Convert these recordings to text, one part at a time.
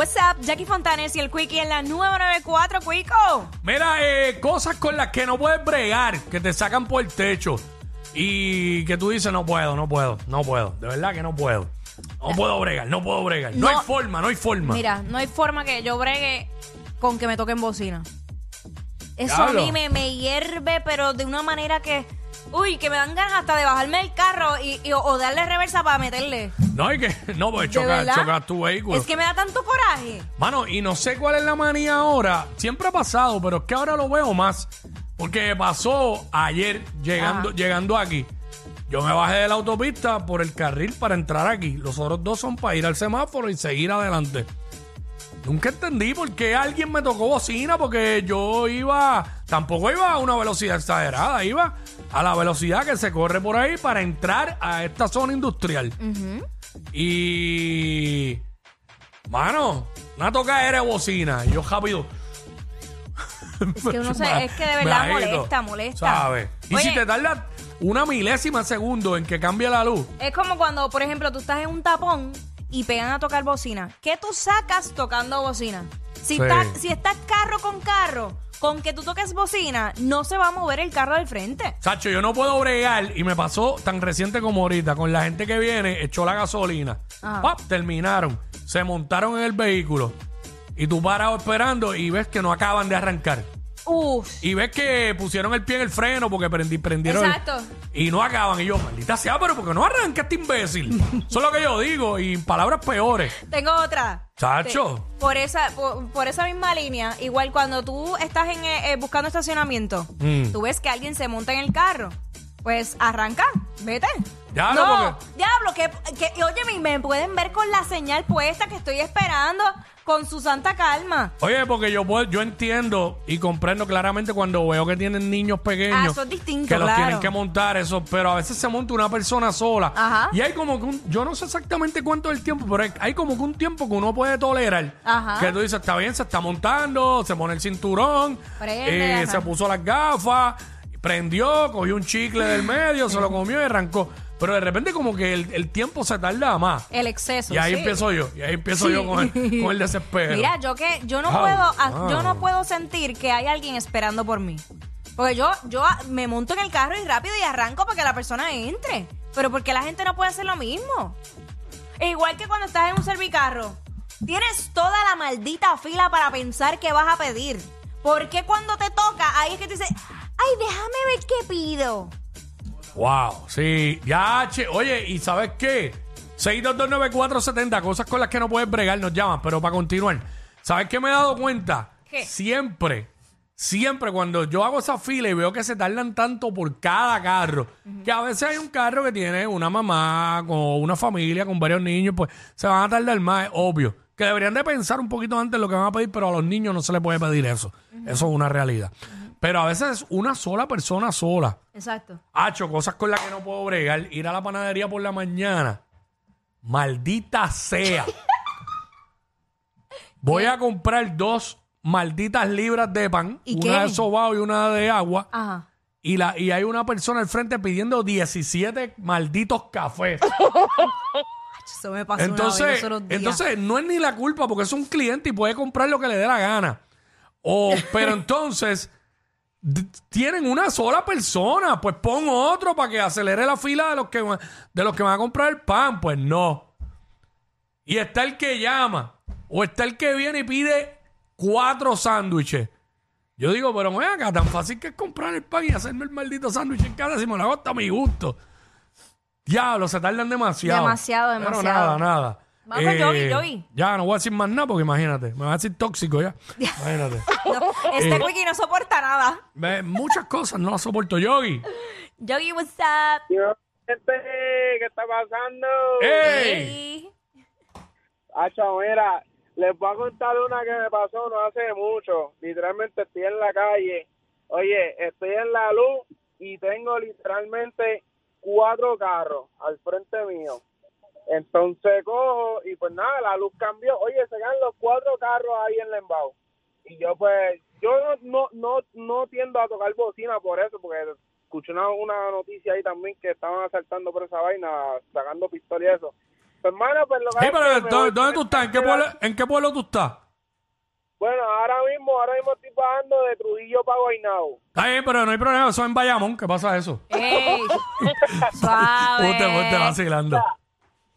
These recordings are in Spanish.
What's up, Jackie Fontanes y el Quickie en la 994, Quico. Mira, eh, cosas con las que no puedes bregar, que te sacan por el techo y que tú dices, no puedo, no puedo, no puedo. De verdad que no puedo. No puedo bregar, no puedo bregar. No, No. hay forma, no hay forma. Mira, no hay forma que yo bregue con que me toquen bocina. Eso Diablo. a mí me, me hierve, pero de una manera que. Uy, que me dan ganas hasta de bajarme el carro y, y- o darle reversa para meterle. No hay que, no, pues ¿De chocar, verdad? chocar tu vehículo. Es que me da tanto coraje. Mano, y no sé cuál es la manía ahora. Siempre ha pasado, pero es que ahora lo veo más. Porque pasó ayer llegando, Ajá. llegando aquí. Yo me bajé de la autopista por el carril para entrar aquí. Los otros dos son para ir al semáforo y seguir adelante. Nunca entendí por qué alguien me tocó bocina, porque yo iba, tampoco iba a una velocidad exagerada, iba a la velocidad que se corre por ahí para entrar a esta zona industrial. Y. Mano, una toca de bocina. Y yo rápido. Es que uno se, es que de verdad molesta, molesta. ¿Sabes? Y Oye, si te tarda una milésima de segundo en que cambie la luz. Es como cuando, por ejemplo, tú estás en un tapón y pegan a tocar bocina. ¿Qué tú sacas tocando bocina? Si, Sí. está- si estás carro con carro, con que tú toques bocina, no se va a mover el carro del frente. Sacho, yo no puedo bregar y me pasó tan reciente como ahorita con la gente que viene, echó la gasolina. Ajá. ¡Pap! Terminaron. Se montaron en el vehículo. Y tú parado esperando y ves que no acaban de arrancar. Uf. Y ves que pusieron el pie en el freno porque prendi- prendieron. el- Exacto. y no acaban. Y yo, maldita sea, pero porque no arranca este imbécil. Eso es lo que yo digo. Y palabras peores. Tengo otra. Chacho. Sí. Por esa, por, por esa misma línea, igual cuando tú estás en, eh, eh, buscando estacionamiento, Mm. tú ves que alguien se monta en el carro, pues arranca, vete. Diablo, no, porque- diablo, que, que oye, me- pueden ver con la señal puesta que estoy esperando con su santa calma. Oye, porque yo puedo- yo entiendo y comprendo claramente cuando veo que tienen niños pequeños. Ah, eso es distinto, Que los tienen que montar, eso. Pero a veces se monta una persona sola. Ajá. Y hay como que un, yo no sé exactamente cuánto es el tiempo, pero hay, como que un tiempo que uno puede tolerar. Ajá. Que tú dices, está bien, se está montando, se pone el cinturón, Prende, eh, se puso las gafas, prendió, cogió un chicle del medio, se lo comió y arrancó. Pero de repente como que el, el tiempo se tarda más. El exceso. Y ahí sí. empiezo yo, y ahí empiezo Sí. yo con el, con el desespero. Mira, yo que yo no Au, puedo ah, au. yo no puedo sentir que hay alguien esperando por mí. Porque yo yo ah, me monto en el carro y rápido y arranco para que la persona entre. Pero porque la gente no puede hacer lo mismo. E igual que cuando estás en un servicarro, tienes toda la maldita fila para pensar qué vas a pedir. ¿Por qué cuando te toca ahí es que te dices, "Ay, déjame ver qué pido"? Wow, sí, ya, che. Oye, ¿y sabes qué? 6229470, cosas con las que no puedes bregar, nos llaman, pero para continuar. ¿Sabes qué me he dado cuenta? ¿Qué? Siempre, siempre cuando yo hago esa fila y veo que se tardan tanto por cada carro, que a veces hay un carro que tiene una mamá con una familia con varios niños, pues se van a tardar más, es obvio. Que deberían de pensar un poquito antes lo que van a pedir, pero a los niños no se les puede pedir eso. Eso es una realidad. Pero a veces es una sola persona sola. Exacto. Hacho, cosas con las que no puedo bregar. Ir a la panadería por la mañana. Maldita sea. Voy a comprar dos malditas libras de pan. ¿Y una qué? de sobao y una de agua. Ajá. Y, la, y hay una persona al frente pidiendo 17 malditos cafés. Eso me pasó una vez Entonces, los otros días. entonces no es ni la culpa porque es un cliente y puede comprar lo que le dé la gana. O, pero entonces tienen una sola persona, pues pon otro para que acelere la fila de los que de los que van a comprar el pan, pues no. Y está el que llama o está el que viene y pide cuatro sándwiches. Yo digo, pero ven acá, tan fácil que es comprar el pan y hacerme el maldito sándwich en casa si me lo hago hasta a mi gusto. Diablo, se tardan demasiado. Demasiado, Pero demasiado. nada, nada. Eh, Vamos, Yogi, Yogi. Ya, no voy a decir más nada porque imagínate, me va a decir tóxico ya. Imagínate. No, este Eh. wiki no soporta nada. Ve, muchas cosas no las soporto, Yogi. Yogi, what's up? Yo, gente, ¿qué está pasando? ¡Ey! Hey. Hacho, mira, les voy a contar una que me pasó no hace mucho. Literalmente estoy en la calle. Oye, estoy en la luz y tengo literalmente cuatro carros al frente mío. Entonces cojo y pues nada, la luz cambió. Oye, se quedan los cuatro carros ahí en el embao. Y yo pues, yo no, no, no, no tiendo a tocar bocina por eso, porque escuché una, una noticia ahí también que estaban asaltando por esa vaina, sacando pistola y eso. Pues, hermano, pues lo que Sí, es pero que ¿dó- ¿dónde tú estás? ¿En qué pueblo. ¿en qué pueblo tú estás? Bueno, ahora mismo, ahora mismo estoy bajando de Trujillo para Guaynabo. Está bien, pero no hay problema, eso es en Bayamón. ¿Qué pasa eso? ¡Ey! Suave. Usted, usted vacilando.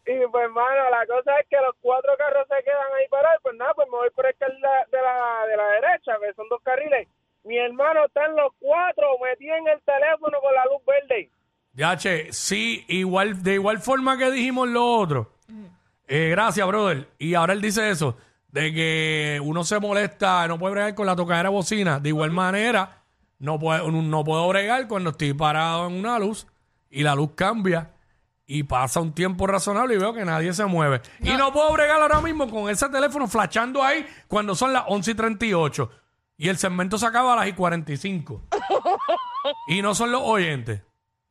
Y pues, hermano, la cosa es que los cuatro carros se quedan ahí parados. Pues nada, pues me voy por el carril de la, de la derecha, que son dos carriles. Mi hermano está en los cuatro, metido en el teléfono con la luz verde. Ya, che, sí, igual, de igual forma que dijimos lo otro. Eh, gracias, brother. Y ahora él dice eso, de que uno se molesta, no puede bregar con la tocadera bocina. De igual manera, no, puede, no puedo bregar cuando estoy parado en una luz y la luz cambia y pasa un tiempo razonable y veo que nadie se mueve. Y no puedo bregar ahora mismo con ese teléfono flashando ahí cuando son las 11 y 38. Y el segmento se acaba a las y 45. y no son los oyentes.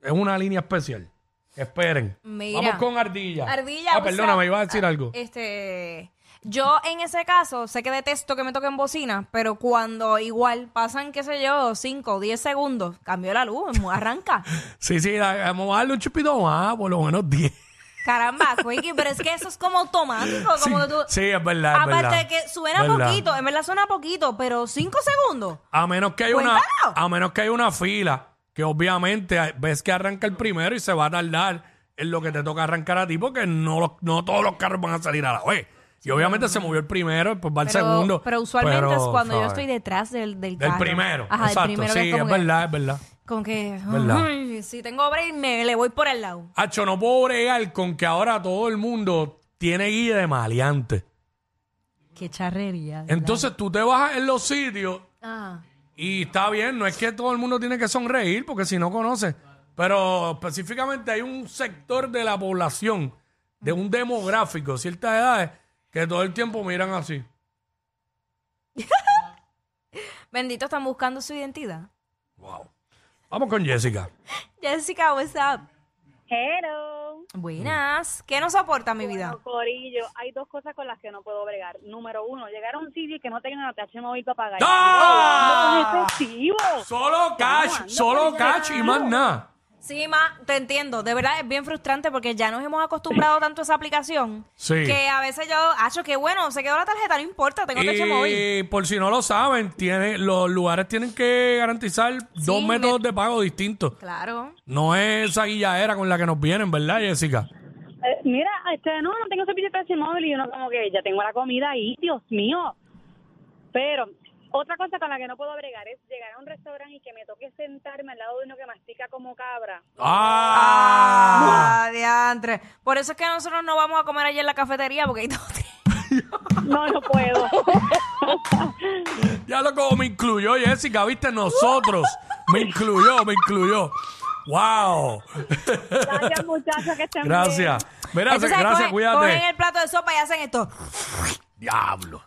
Es una línea especial. Esperen. Mira. Vamos con Ardilla. Ardilla. Ah, o perdona, sea, me iba a decir algo. Este. Yo en ese caso sé que detesto que me toquen bocina, pero cuando igual pasan, qué sé yo, 5 o 10 segundos, cambió la luz, arranca. Sí, sí, vamos a darle un chupito más, por lo menos 10. Caramba, Quickie, pero es que eso es como automático, como sí, que tú... sí, es verdad, es Aparte verdad. de que suena Verdad. poquito, en verdad suena poquito, pero 5 segundos. A menos que hay una, a menos que hay una fila, que obviamente ves que arranca el primero y se va a tardar en lo que te toca arrancar a ti, porque no, no todos los carros van a salir a la vez. Y obviamente se movió el primero, pues va el Pero, segundo. pero usualmente es cuando yo ¿sabes? estoy detrás del, del Del carro. primero. Ajá, exacto, del primero sí, que es es como que, verdad, es verdad. como que, Verdad. ay, si tengo break, me le voy por el lado. Hacho, no puedo bregar con que ahora todo el mundo tiene guía de maleante. Qué charrería. ¿verdad? Entonces tú te bajas en los sitios Ah. y está bien, no es que todo el mundo tiene que sonreír, porque si no conoce. Pero específicamente hay un sector de la población, de un demográfico, ciertas edades, que todo el tiempo miran así. Bendito, están buscando su identidad. Wow. Vamos con Jessica. Jessica, what's up? Hello. Buenas. ¿Qué nos aporta mi vida? Bueno, Corillo, hay dos cosas con las que no puedo bregar. Número uno, llegar a un sitio y que no tengan ATH móvil para pagar. ¡Ah! ¡No, efectivo! Solo cash, solo cash y más nada. Sí, ma, te entiendo. De verdad es bien frustrante porque ya nos hemos acostumbrado tanto a esa aplicación Sí. que a veces yo, hacho, qué bueno, se quedó la tarjeta, no importa, tengo techo móvil. Y por si no lo saben, tiene, los lugares tienen que garantizar dos métodos me- de pago distintos. Claro. No es esa guilladera con la que nos vienen, ¿verdad, Jessica? Eh, mira, este, no, no tengo servicio de ATH móvil y uno como que ya tengo la comida ahí, Dios mío. Pero otra cosa con la que no puedo bregar es llegar a un restaurante y que me toque sentarme al lado de uno que mastica como cabra. ¡Ah! Ah, diantre. Por eso es que nosotros no vamos a comer allí en la cafetería porque todo. No, no puedo. Ya lo como me incluyó Jessica, viste, nosotros. Me incluyó, me incluyó. ¡Wow! Gracias, muchachos, que estén bien. Gracias. Mira, Entonces, gracias, cogen, cuídate. cogen el plato de sopa y hacen esto. Diablo.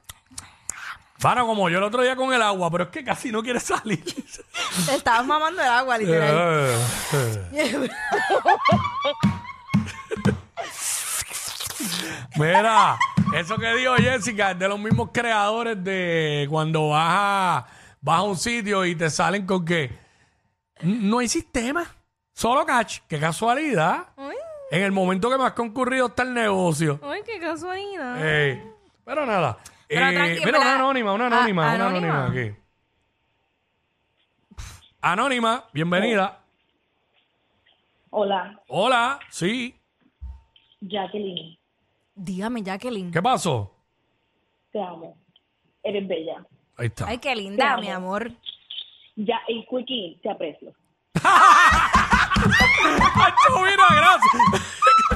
Como yo el otro día con el agua, pero es que casi no quiere salir. Te estabas mamando el agua, literal. Mira, eso que dijo Jessica es de los mismos creadores de cuando vas a, vas a un sitio y te salen con que "N- no hay sistema, solo catch. Qué casualidad. Ay, En el momento que más concurrido está el negocio. ay, qué casualidad. Ey, pero nada. Pero Eh, tranqui, mira, una ¿verdad? anónima, una Ah, anónima, una anónima. anónima aquí. Anónima, bienvenida. Hola, Hola, sí. Jacqueline, Dígame, Jacqueline. ¿Qué pasó? te amo. Eres bella. Ahí está. Ay, qué linda, amo. mi amor. Ya, y Quickie, te aprecio. ¡Acho, mira, gracias!